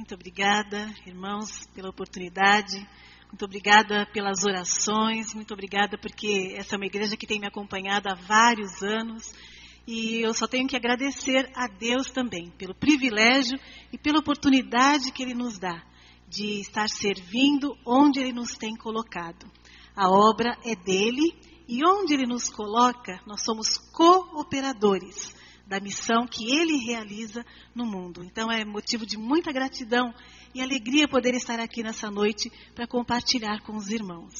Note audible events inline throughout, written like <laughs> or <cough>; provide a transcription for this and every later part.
Muito obrigada, irmãos, pela oportunidade. Muito obrigada pelas orações. Muito obrigada porque essa é uma igreja que tem me acompanhado há vários anos. E eu só tenho que agradecer a Deus também pelo privilégio e pela oportunidade que Ele nos dá de estar servindo onde Ele nos tem colocado. A obra é dele e onde Ele nos coloca, nós somos cooperadores da missão que Ele realiza no mundo. Então é motivo de muita gratidão e alegria poder estar aqui nessa noite para compartilhar com os irmãos.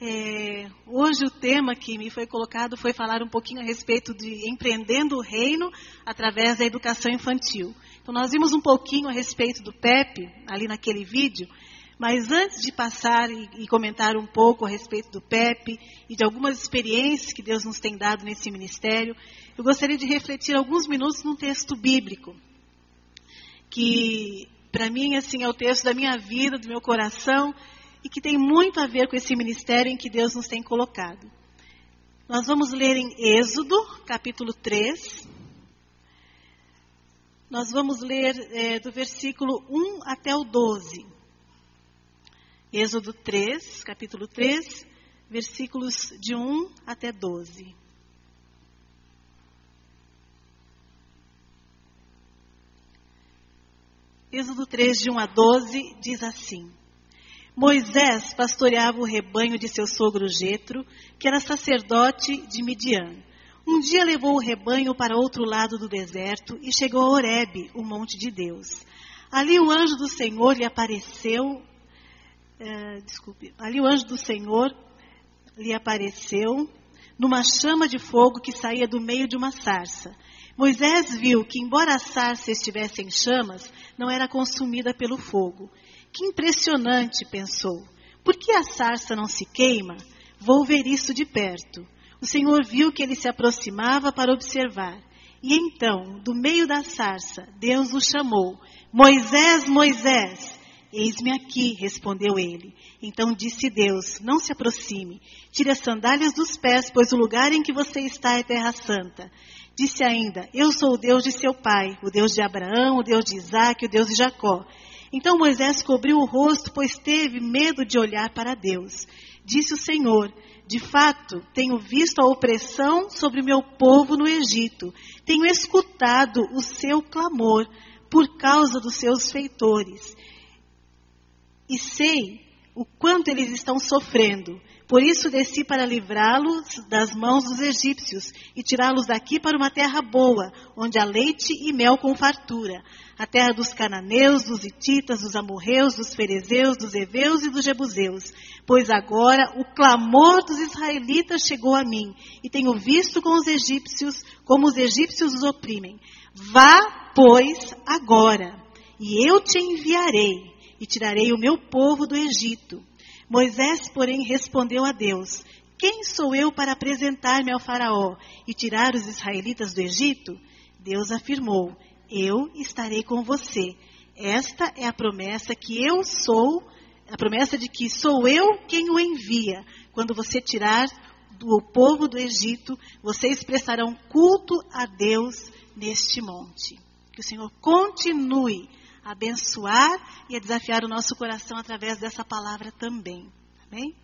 É, hoje o tema que me foi colocado foi falar um pouquinho a respeito de empreendendo o reino através da educação infantil. Então nós vimos um pouquinho a respeito do PEP ali naquele vídeo mas antes de passar e, comentar um pouco a respeito do PEP e de algumas experiências que Deus nos tem dado nesse ministério, eu gostaria de refletir alguns minutos num texto bíblico, que para mim assim é o texto da minha vida, do meu coração, e que tem muito a ver com esse ministério em que Deus nos tem colocado. Nós vamos ler em Êxodo, capítulo 3. Nós vamos ler é, do versículo 1 até o 12. Êxodo 3, capítulo 3, versículos de 1 até 12. Êxodo 3, de 1 a 12, diz assim: Moisés pastoreava o rebanho de seu sogro Jetro, que era sacerdote de Midian. Um dia levou o rebanho para outro lado do deserto e chegou a Horebe, o monte de Deus. Ali o anjo do Senhor lhe apareceu é, desculpe, ali o anjo do Senhor lhe apareceu numa chama de fogo que saía do meio de uma sarça. Moisés viu que, embora a sarça estivesse em chamas, não era consumida pelo fogo. Que impressionante, pensou. Por que a sarça não se queima? Vou ver isso de perto. O Senhor viu que ele se aproximava para observar. E então, do meio da sarça, Deus o chamou: Moisés, Moisés! Eis-me aqui, respondeu ele. Então disse Deus: Não se aproxime, tire as sandálias dos pés, pois o lugar em que você está é terra santa. Disse ainda: Eu sou o Deus de seu pai, o Deus de Abraão, o Deus de Isaac, o Deus de Jacó. Então Moisés cobriu o rosto, pois teve medo de olhar para Deus. Disse o Senhor: De fato, tenho visto a opressão sobre o meu povo no Egito. Tenho escutado o seu clamor por causa dos seus feitores e sei o quanto eles estão sofrendo. Por isso desci para livrá-los das mãos dos egípcios e tirá-los daqui para uma terra boa, onde há leite e mel com fartura, a terra dos cananeus, dos ititas, dos amorreus, dos ferezeus, dos heveus e dos jebuseus. Pois agora o clamor dos israelitas chegou a mim, e tenho visto com os egípcios como os egípcios os oprimem. Vá, pois, agora, e eu te enviarei e tirarei o meu povo do Egito. Moisés, porém, respondeu a Deus: Quem sou eu para apresentar-me ao Faraó e tirar os israelitas do Egito? Deus afirmou: Eu estarei com você. Esta é a promessa que eu sou, a promessa de que sou eu quem o envia. Quando você tirar o povo do Egito, vocês prestarão culto a Deus neste monte. Que o Senhor continue a abençoar e a desafiar o nosso coração através dessa palavra também. Amém?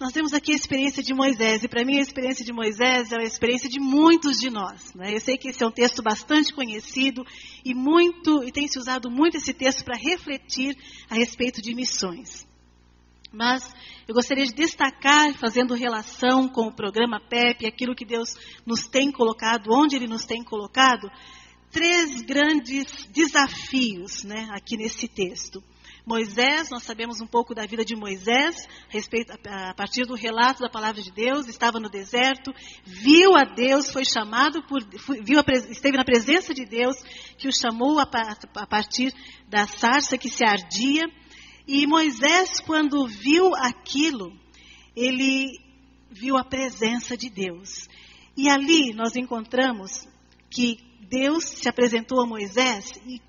Nós temos aqui a experiência de Moisés, e para mim a experiência de Moisés é a experiência de muitos de nós. Né? Eu sei que esse é um texto bastante conhecido e muito e tem se usado muito esse texto para refletir a respeito de missões. Mas eu gostaria de destacar, fazendo relação com o programa PEP, aquilo que Deus nos tem colocado, onde Ele nos tem colocado, três grandes desafios né, aqui nesse texto. Moisés, nós sabemos um pouco da vida de Moisés, respeito, a partir do relato da palavra de Deus, estava no deserto, viu a Deus, foi chamado por, viu a, esteve na presença de Deus, que o chamou a, a partir da sarça que se ardia. E Moisés, quando viu aquilo, ele viu a presença de Deus. E ali nós encontramos que Deus se apresentou a Moisés e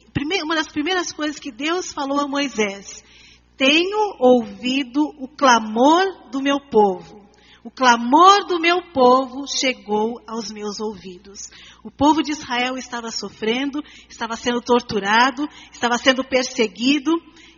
uma das primeiras coisas que Deus falou a Moisés: Tenho ouvido o clamor do meu povo, O clamor do meu povo chegou aos meus ouvidos. O povo de Israel estava sofrendo, estava sendo torturado, estava sendo perseguido,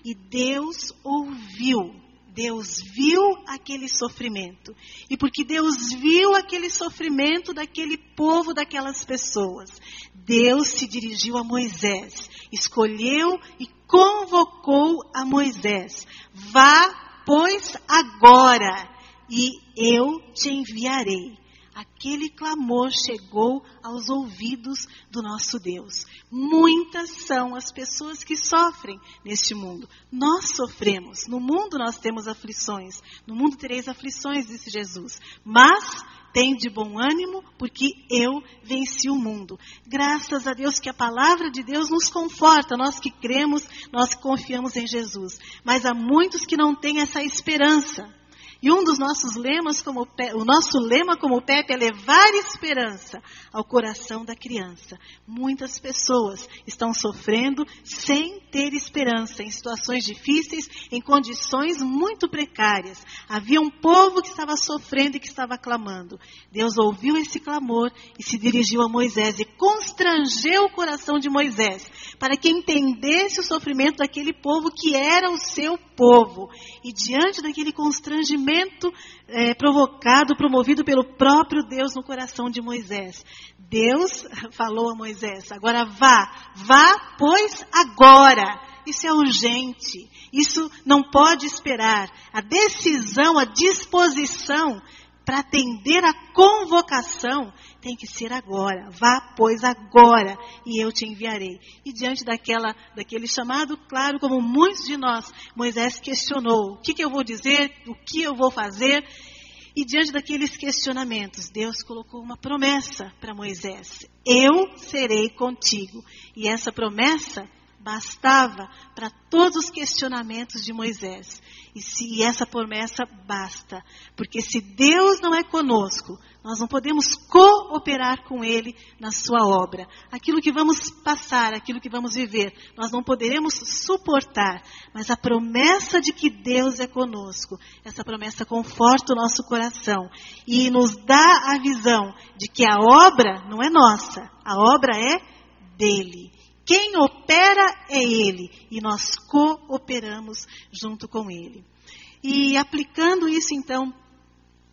e Deus ouviu. Deus viu aquele sofrimento. E porque Deus viu aquele sofrimento daquele povo, daquelas pessoas, Deus se dirigiu a Moisés, escolheu e convocou a Moisés: Vá, pois, agora e eu te enviarei. Aquele clamor chegou aos ouvidos do nosso Deus. Muitas são as pessoas que sofrem neste mundo. Nós sofremos. No mundo nós temos aflições. No mundo tereis aflições, disse Jesus. Mas tem de bom ânimo, porque eu venci o mundo. Graças a Deus que a palavra de Deus nos conforta, nós que cremos, nós que confiamos em Jesus. Mas há muitos que não têm essa esperança. E um dos nossos lemas, como o nosso lema como PEP é levar esperança ao coração da criança. Muitas pessoas estão sofrendo sem ter esperança, em situações difíceis, em condições muito precárias. Havia um povo que estava sofrendo e que estava clamando. Deus ouviu esse clamor e se dirigiu a Moisés e constrangeu o coração de Moisés para que entendesse o sofrimento daquele povo que era o seu povo. E diante daquele constrangimento é, provocado, promovido pelo próprio Deus no coração de Moisés, Deus <laughs> falou a Moisés: agora vá, vá, pois agora. Isso é urgente. Isso não pode esperar. A decisão, a disposição para atender a convocação tem que ser agora. Vá, pois, agora, e eu te enviarei. E diante daquela, daquele chamado, claro, como muitos de nós, Moisés questionou: o que, que eu vou dizer? O que eu vou fazer? E diante daqueles questionamentos, Deus colocou uma promessa para Moisés: Eu serei contigo. E essa promessa bastava para todos os questionamentos de Moisés. E se essa promessa basta, porque se Deus não é conosco, nós não podemos cooperar com Ele na sua obra. Aquilo que vamos passar, aquilo que vamos viver, nós não poderemos suportar. Mas a promessa de que Deus é conosco, essa promessa conforta o nosso coração e nos dá a visão de que a obra não é nossa, a obra é dele. Quem opera é Ele e nós cooperamos junto com Ele. E aplicando isso então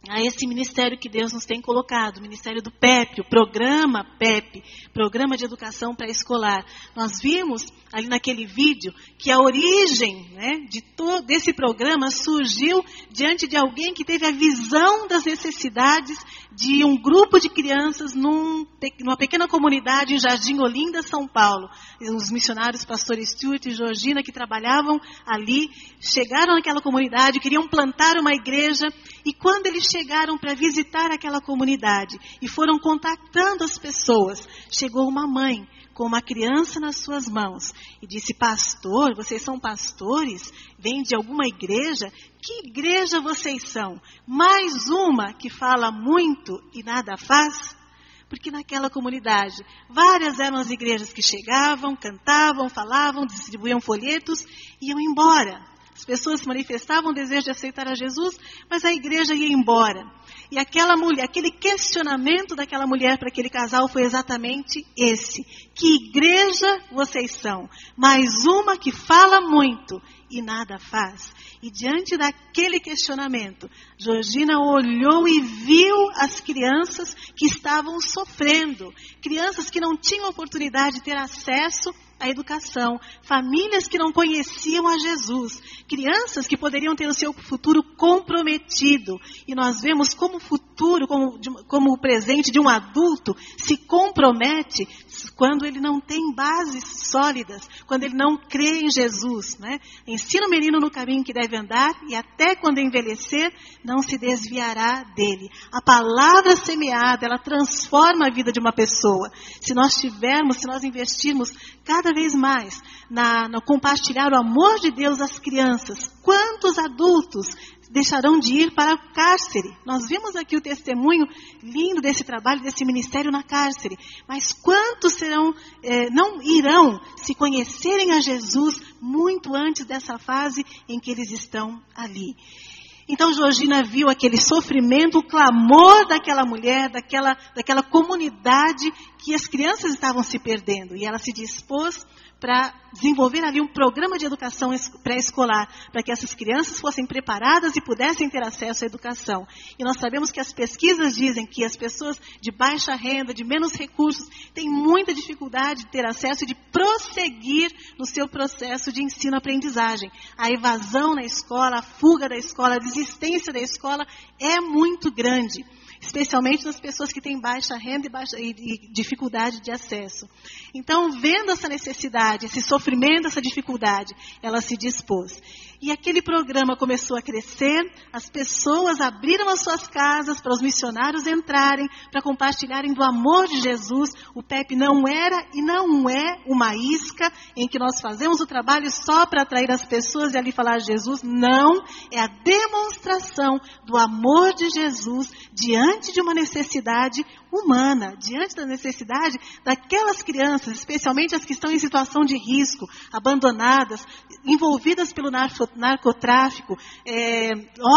a esse ministério que Deus nos tem colocado, o ministério do PEP, o programa PEP, Programa de Educação Pré-Escolar. Nós vimos ali naquele vídeo que a origem né, de todo desse programa surgiu diante de alguém que teve a visão das necessidades de um grupo de crianças num, numa pequena comunidade em Jardim Olinda, São Paulo. Os missionários Pastor Stuart e Georgina que trabalhavam ali chegaram naquela comunidade, queriam plantar uma igreja e quando eles chegaram para visitar aquela comunidade e foram contactando as pessoas, chegou uma mãe com uma criança nas suas mãos e disse: Pastor, vocês são pastores? Vêm de alguma igreja? Que igreja vocês são? Mais uma que fala muito e nada faz? Porque naquela comunidade, várias eram as igrejas que chegavam, cantavam, falavam, distribuíam folhetos e iam embora. As pessoas manifestavam o desejo de aceitar a Jesus, mas a igreja ia embora. E aquela mulher, aquele questionamento daquela mulher para aquele casal foi exatamente esse: que igreja vocês são? Mais uma que fala muito e nada faz. E diante daquele questionamento, Georgina olhou e viu as crianças que estavam sofrendo, crianças que não tinham oportunidade de ter acesso à educação, famílias que não conheciam a Jesus, crianças que poderiam ter o seu futuro comprometido. E nós vemos como o futuro, como, como o presente de um adulto se compromete quando ele não tem bases sólidas, quando ele não crê em Jesus. Né? Ensina o menino no caminho que deve andar e até quando envelhecer, não se desviará dele. A palavra semeada, ela transforma a vida de uma pessoa. Se nós tivermos, se nós investirmos cada vez mais na, no compartilhar o amor de Deus às crianças, quantos adultos deixarão de ir para o cárcere. Nós vimos aqui o testemunho lindo desse trabalho, desse ministério na cárcere. Mas quantos serão, eh, não irão se conhecerem a Jesus muito antes dessa fase em que eles estão ali? Então Georgina viu aquele sofrimento, o clamor daquela mulher, daquela, daquela comunidade que as crianças estavam se perdendo. E ela se dispôs para desenvolver ali um programa de educação pré-escolar, para que essas crianças fossem preparadas e pudessem ter acesso à educação. E nós sabemos que as pesquisas dizem que as pessoas de baixa renda, de menos recursos, têm muita dificuldade de ter acesso e de prosseguir no seu processo de ensino-aprendizagem. A evasão na escola, a fuga da escola, a desistência da escola é muito grande especialmente nas pessoas que têm baixa renda e, baixa, e, e, dificuldade de acesso. Então, vendo essa necessidade, esse sofrimento, essa dificuldade, ela se dispôs. E aquele programa começou a crescer, as pessoas abriram as suas casas para os missionários entrarem, para compartilharem do amor de Jesus. O PEP não era e não é uma isca em que nós fazemos o trabalho só para atrair as pessoas e ali falar de Jesus. Não, é a demonstração do amor de Jesus diante de uma necessidade humana, diante da necessidade daquelas crianças, especialmente as que estão em situação de risco, abandonadas, envolvidas pelo narcotráfico, é,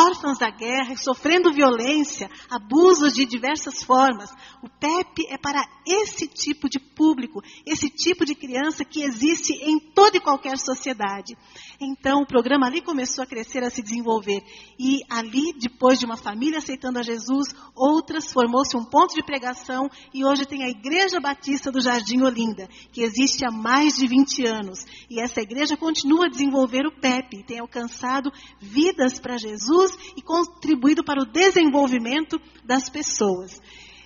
órfãs da guerra, sofrendo violência, abusos de diversas formas. O PEP é para esse tipo de público, esse tipo de criança que existe em toda e qualquer sociedade. Então, o programa ali começou a crescer, a se desenvolver. E ali, depois de uma família aceitando a Jesus, outras formou-se um ponto de pregação e hoje tem a Igreja Batista do Jardim Olinda, que existe há mais de 20 anos. E essa igreja continua a desenvolver o PEP, tem alcançado vidas para Jesus e contribuído para o desenvolvimento das pessoas.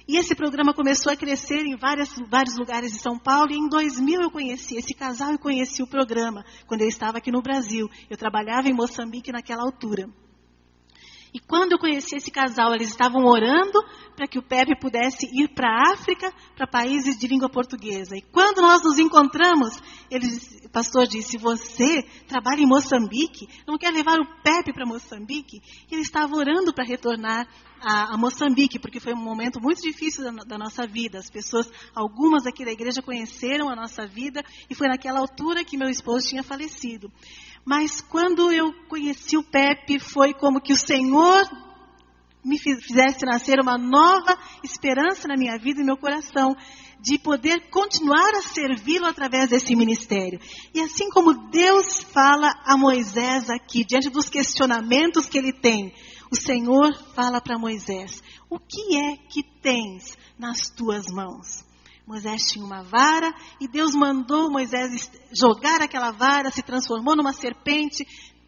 E esse programa começou a crescer em várias, vários lugares de São Paulo. E em 2000 eu conheci esse casal e conheci o programa, quando eu estava aqui no Brasil. Eu trabalhava em Moçambique naquela altura. E quando eu conheci esse casal, eles estavam orando para que o Pepe pudesse ir para a África, para países de língua portuguesa. E quando nós nos encontramos, ele, o pastor disse: Você trabalha em Moçambique? Não quer levar o Pepe para Moçambique? E ele estava orando para retornar a, a, Moçambique, porque foi um momento muito difícil da, da, nossa vida. As pessoas, algumas aqui da igreja conheceram a nossa vida e foi naquela altura que meu esposo tinha falecido. Mas quando eu conheci o Pepe, foi como que o Senhor me fizesse nascer uma nova esperança na minha vida e no meu coração de poder continuar a servi-lo através desse ministério. E assim como Deus fala a Moisés aqui, diante dos questionamentos que ele tem, o Senhor fala para Moisés: O que é que tens nas tuas mãos? Moisés tinha uma vara e Deus mandou Moisés jogar aquela vara, se transformou numa serpente,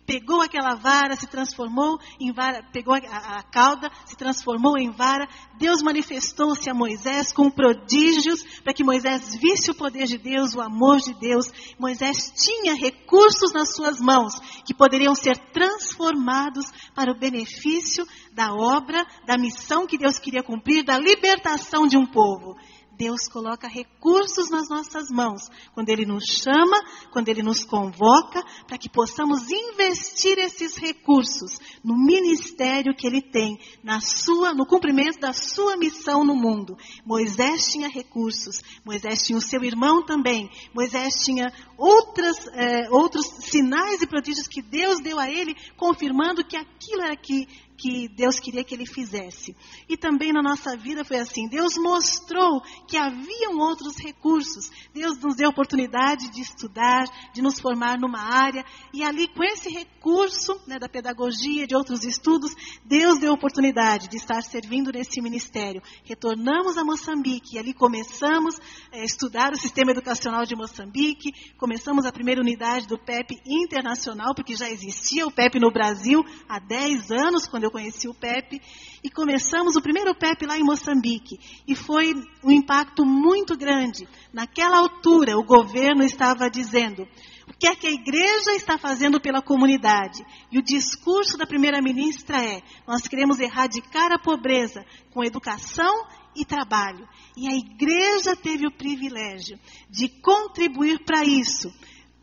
pegou aquela vara, se transformou em vara, pegou a, a cauda, se transformou em vara. Deus manifestou-se a Moisés com prodígios para que Moisés visse o poder de Deus, o amor de Deus. Moisés tinha recursos nas suas mãos que poderiam ser transformados para o benefício da obra, da missão que Deus queria cumprir, da libertação de um povo. Deus coloca recursos nas nossas mãos, quando Ele nos chama, quando Ele nos convoca, para que possamos investir esses recursos no ministério que Ele tem, na sua, no cumprimento da sua missão no mundo. Moisés tinha recursos, Moisés tinha o seu irmão também, Moisés tinha outras, é, outros sinais e prodígios que Deus deu a ele, confirmando que aquilo era que que Deus queria que ele fizesse. E também na nossa vida foi assim. Deus mostrou que haviam outros recursos. Deus nos deu a oportunidade de estudar, de nos formar numa área. E ali, com esse recurso né, da pedagogia, de outros estudos, Deus deu a oportunidade de estar servindo nesse ministério. Retornamos a Moçambique e ali começamos a estudar o sistema educacional de Moçambique. Começamos a primeira unidade do PEP internacional, porque já existia o PEP no Brasil há 10 anos, quando eu conheci o PEP, e começamos o primeiro PEP lá em Moçambique. E foi um impacto muito grande. Naquela altura, o governo estava dizendo o que é que a igreja está fazendo pela comunidade. E o discurso da primeira-ministra é: nós queremos erradicar a pobreza com educação e trabalho. E a igreja teve o privilégio de contribuir para isso,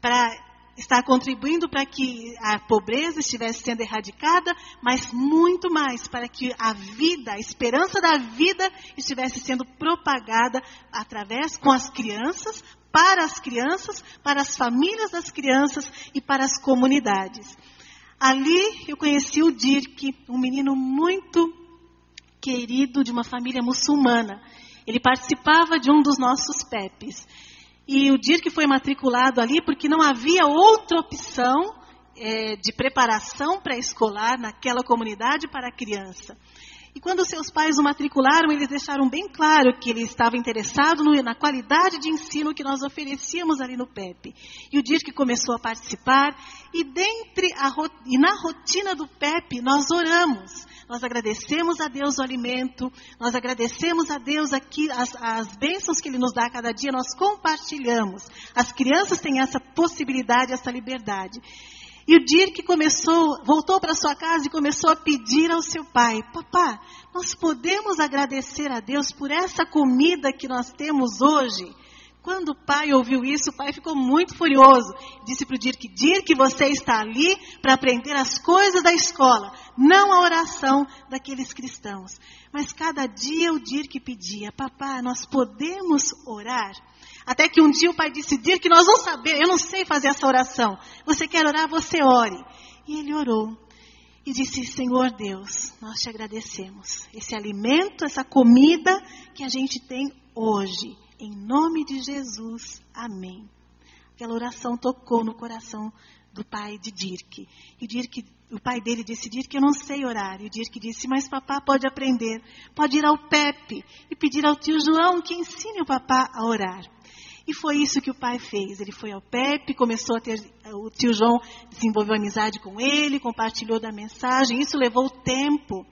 para está contribuindo para que a pobreza estivesse sendo erradicada, mas muito mais para que a vida, a esperança da vida estivesse sendo propagada através com as crianças, para as crianças, para as famílias das crianças e para as comunidades. Ali eu conheci o Dirk, um menino muito querido de uma família muçulmana. Ele participava de um dos nossos PEPs. E o Dirk foi matriculado ali porque não havia outra opção é, de preparação pré-escolar naquela comunidade para a criança. E quando seus pais o matricularam, eles deixaram bem claro que ele estava interessado no, na qualidade de ensino que nós oferecíamos ali no PEP. E o dia que começou a participar, e, dentre a, e na rotina do PEP, nós oramos. Nós agradecemos a Deus o alimento, nós agradecemos a Deus aqui as, as bênçãos que Ele nos dá a cada dia, nós compartilhamos. As crianças têm essa possibilidade, essa liberdade. E o Dirk começou, voltou para sua casa e começou a pedir ao seu pai: Papá, nós podemos agradecer a Deus por essa comida que nós temos hoje? Quando o pai ouviu isso, o pai ficou muito furioso. Disse para o Dirk: Dirk, você está ali para aprender as coisas da escola, não a oração daqueles cristãos. Mas cada dia o Dirk pedia: Papá, nós podemos orar? Até que um dia o pai disse: Dir que nós vamos saber, eu não sei fazer essa oração. Você quer orar, você ore. E ele orou. E disse: Senhor Deus, nós te agradecemos. Esse alimento, essa comida que a gente tem hoje. Em nome de Jesus. Amém. Aquela oração tocou no coração do pai de Dirk. E Dirk, o pai dele disse: Dirk, eu não sei orar. E Dirk disse: Mas papá pode aprender. Pode ir ao Pepe e pedir ao tio João que ensine o papá a orar. E foi isso que o pai fez. Ele foi ao Pepe, começou a ter. O tio João desenvolveu amizade com ele, compartilhou da mensagem. Isso levou tempo.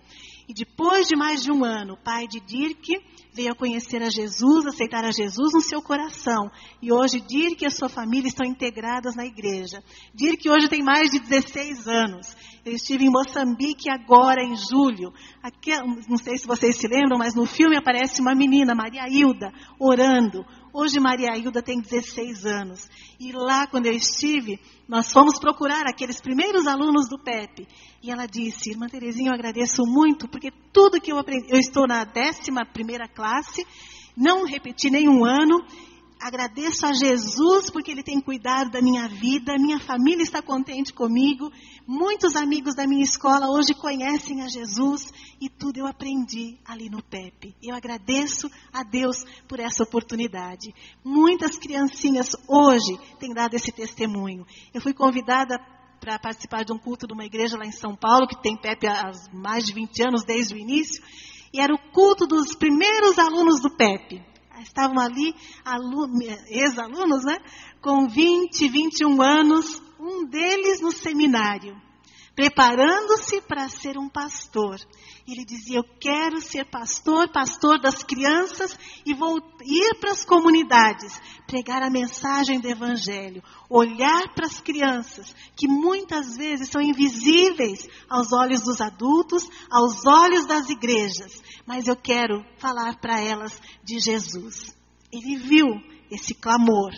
E depois de mais de um ano, o pai de Dirk veio a conhecer a Jesus, aceitar a Jesus no seu coração. E hoje Dirk e a sua família estão integradas na igreja. Dirk hoje tem mais de 16 anos. Eu estive em Moçambique agora, em julho. Aqui, não sei se vocês se lembram, mas no filme aparece uma menina, Maria Hilda, orando. Hoje Maria Hilda tem 16 anos. E lá, quando eu estive, nós fomos procurar aqueles primeiros alunos do PEP. E ela disse, Irmã Terezinha, eu agradeço muito, porque tudo que eu aprendi, eu estou na 11 primeira classe, não repeti nenhum ano, agradeço a Jesus porque Ele tem cuidado da minha vida, minha família está contente comigo, muitos amigos da minha escola hoje conhecem a Jesus e tudo eu aprendi ali no PEP. Eu agradeço a Deus por essa oportunidade. Muitas criancinhas hoje têm dado esse testemunho. Eu fui convidada para participar de um culto de uma igreja lá em São Paulo, que tem PEP há mais de 20 anos, desde o início, e era o culto dos primeiros alunos do PEP estavam ali ex-alunos, né? Com 20, 21 anos, um deles no seminário, preparando-se para ser um pastor. Ele dizia: Eu quero ser pastor, pastor das crianças e vou ir para as comunidades, pregar a mensagem do Evangelho, olhar para as crianças, que muitas vezes são invisíveis aos olhos dos adultos, aos olhos das igrejas, mas eu quero falar para elas de Jesus. Ele viu esse clamor,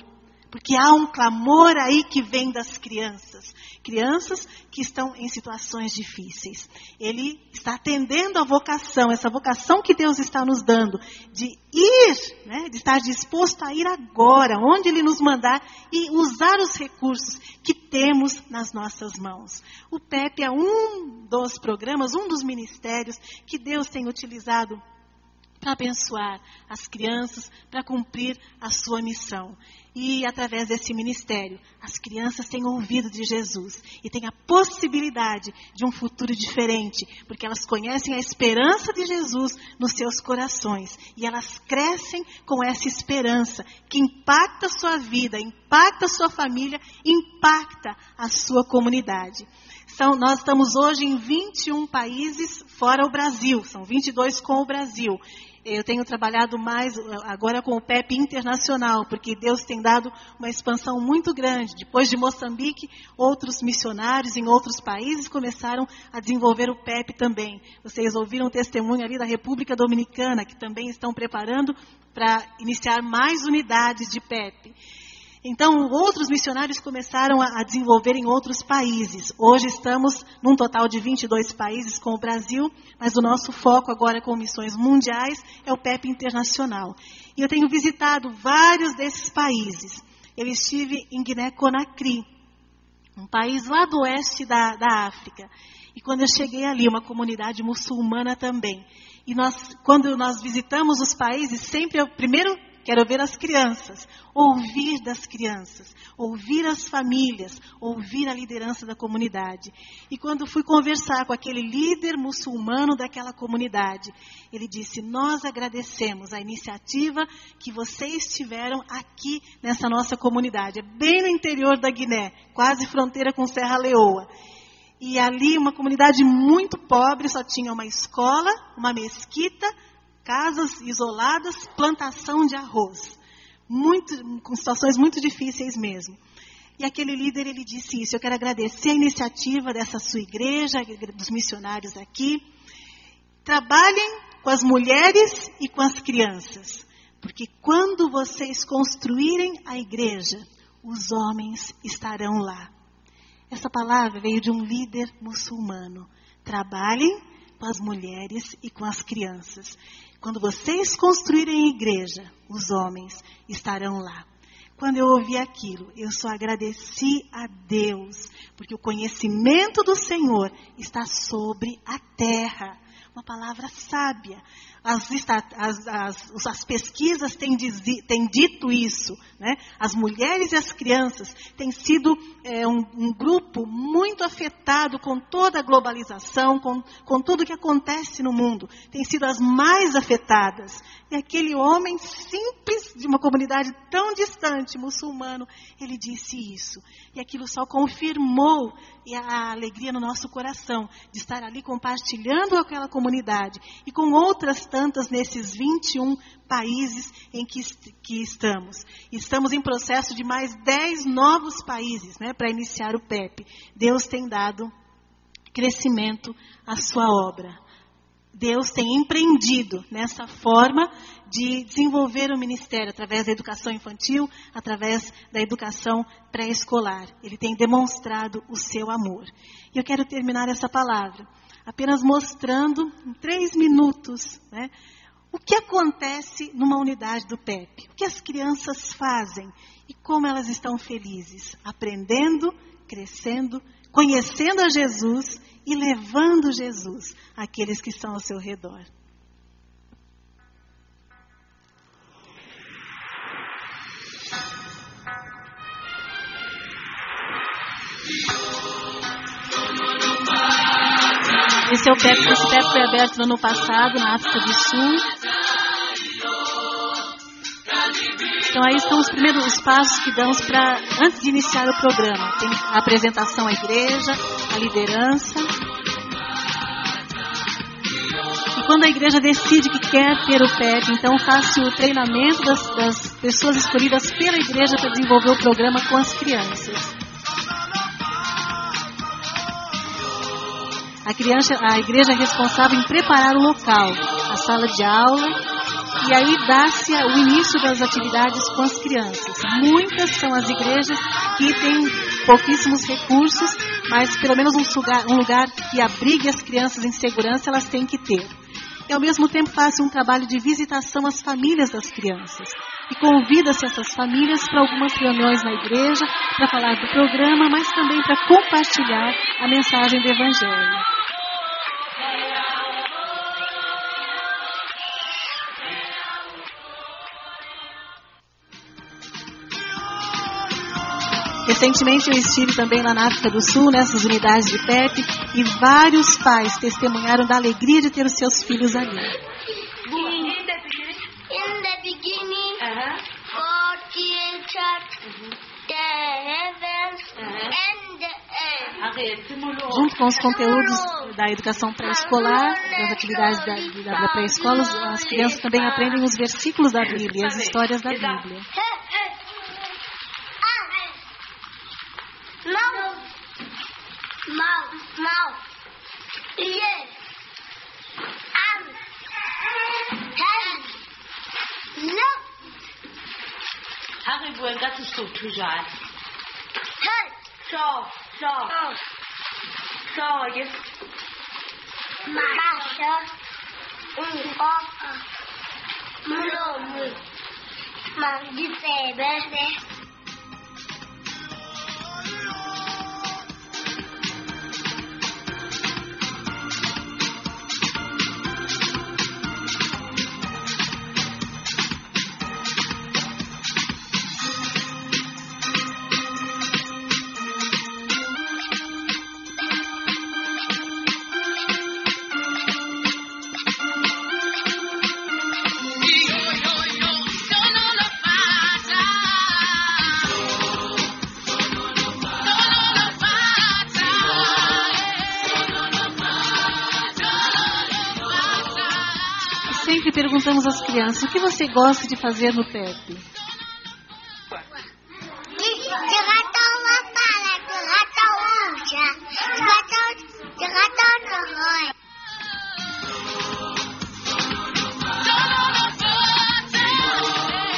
porque há um clamor aí que vem das crianças, crianças que estão em situações difíceis. Ele está atendendo a vocação, essa vocação que Deus está nos dando, de ir, né, de estar disposto a ir agora, onde Ele nos mandar, e usar os recursos que temos nas nossas mãos. O PEP é um dos programas, um dos ministérios que Deus tem utilizado para abençoar as crianças, para cumprir a sua missão. E através desse ministério, as crianças têm ouvido de Jesus e têm a possibilidade de um futuro diferente, porque elas conhecem a esperança de Jesus nos seus corações e elas crescem com essa esperança que impacta a sua vida, impacta a sua família, impacta a sua comunidade. São, nós estamos hoje em 21 países fora o Brasil, são 22 com o Brasil. Eu tenho trabalhado mais agora com o PEP internacional, porque Deus tem dado uma expansão muito grande. Depois de Moçambique, outros missionários em outros países começaram a desenvolver o PEP também. Vocês ouviram o testemunho ali da República Dominicana, que também estão preparando para iniciar mais unidades de PEP. Então, outros missionários começaram a, desenvolver em outros países. Hoje estamos num total de 22 países com o Brasil, mas o nosso foco agora com missões mundiais é o PEP Internacional. E eu tenho visitado vários desses países. Eu estive em Guiné-Conakry, um país lá do oeste da, da África. E quando eu cheguei ali, uma comunidade muçulmana também. E nós, quando nós visitamos os países, sempre eu primeiro quero ver as crianças, ouvir das crianças, ouvir as famílias, ouvir a liderança da comunidade. E quando fui conversar com aquele líder muçulmano daquela comunidade, ele disse: Nós agradecemos a iniciativa que vocês tiveram aqui nessa nossa comunidade. É bem no interior da Guiné, quase fronteira com Serra Leoa. E ali, uma comunidade muito pobre, só tinha uma escola, uma mesquita, casas isoladas, plantação de arroz. Muito, com situações muito difíceis mesmo. E aquele líder, ele disse isso, eu quero agradecer a iniciativa dessa sua igreja, dos missionários aqui. Trabalhem com as mulheres e com as crianças. Porque quando vocês construírem a igreja, os homens estarão lá. Essa palavra veio de um líder muçulmano. Trabalhem com as mulheres e com as crianças. Quando vocês construírem a igreja, os homens estarão lá. Quando eu ouvi aquilo, eu só agradeci a Deus, porque o conhecimento do Senhor está sobre a terra. Uma palavra sábia as, as, as, as pesquisas têm, têm, dito isso. Né? As mulheres e as crianças têm sido é, um, um, grupo muito afetado com toda a globalização, com, com tudo que acontece no mundo. Têm sido as mais afetadas. E aquele homem simples, de uma comunidade tão distante, muçulmano, ele disse isso. E aquilo só confirmou a alegria no nosso coração de estar ali compartilhando com aquela comunidade e com outras tantas nesses 21 países em que, que estamos. Estamos em processo de mais 10 novos países né, para iniciar o PEP. Deus tem dado crescimento à sua obra. Deus tem empreendido nessa forma de desenvolver o ministério através da educação infantil, através da educação pré-escolar. Ele tem demonstrado o seu amor. E eu quero terminar essa palavra apenas mostrando em três minutos né, o que acontece numa unidade do PEP, o que as crianças fazem e como elas estão felizes, aprendendo, crescendo, conhecendo a Jesus e levando Jesus àqueles que estão ao seu redor. Esse é o PEP, esse PEP foi aberto no ano passado, na África do Sul. Então aí estão os primeiros passos que damos para antes de iniciar o programa. Tem a apresentação à igreja, a liderança. E quando a igreja decide que quer ter o PEP, então faz o treinamento das, das pessoas escolhidas pela igreja para desenvolver o programa com as crianças. A, criança, a igreja é responsável em preparar o local, a sala de aula, e aí dá-se o início das atividades com as crianças. Muitas são as igrejas que têm pouquíssimos recursos, mas pelo menos um lugar, um lugar que abrigue as crianças em segurança elas têm que ter. E ao mesmo tempo faz um trabalho de visitação às famílias das crianças. E convida-se essas famílias para algumas reuniões na igreja, para falar do programa, mas também para compartilhar a mensagem do Evangelho. Recentemente eu estive também lá na África do Sul, nessas unidades de PEP, e vários pais testemunharam da alegria de ter os seus filhos ali. In the beginning, God created the heavens and the earth. Junto com os conteúdos da educação pré-escolar, das atividades da, da, da pré-escola, as crianças também aprendem os versículos da Bíblia, as histórias da Bíblia. Mouth. Mouth. Mouth. Ear. Arm. Hand. Look. Haribuen gatusuk tujad. Head. Jaw. Jaw. Jaw. Jaw. Masha. Perguntamos às crianças: o que você gosta de fazer no PEP?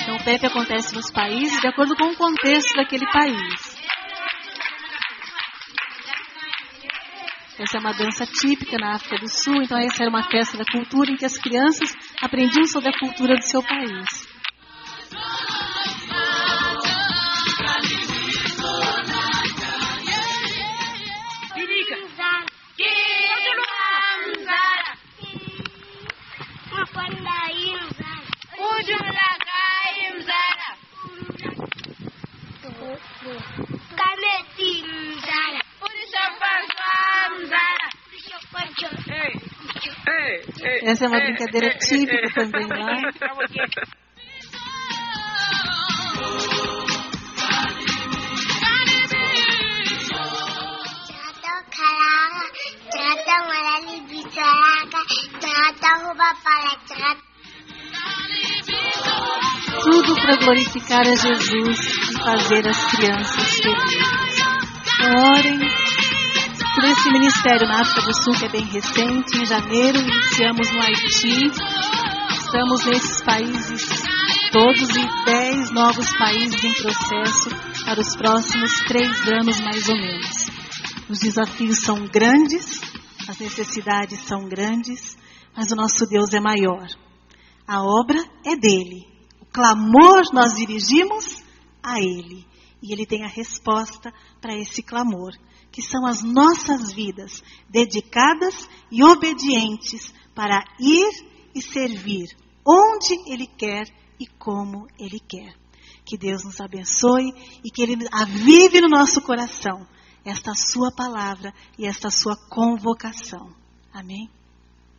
Então, o PEP acontece nos países de acordo com o contexto daquele país. Essa é uma dança típica na África do Sul, então essa era uma festa da cultura em que as crianças aprendiam sobre a cultura do seu país. Essa é uma brincadeira típica também lá. <laughs> Tudo para glorificar a Jesus e fazer as crianças felizes. Orem por esse ministério na África do Sul, que é bem recente. Em janeiro, iniciamos no Haiti. Estamos nesses países todos e dez novos países em processo para os próximos três anos, mais ou menos. Os desafios são grandes, as necessidades são grandes, mas o nosso Deus é maior. A obra é dele. O clamor nós dirigimos a ele. E ele tem a resposta para esse clamor que são as nossas vidas dedicadas e obedientes para ir e servir onde Ele quer e como Ele quer. Que Deus nos abençoe e que Ele avive no nosso coração esta Sua palavra e esta Sua convocação. Amém?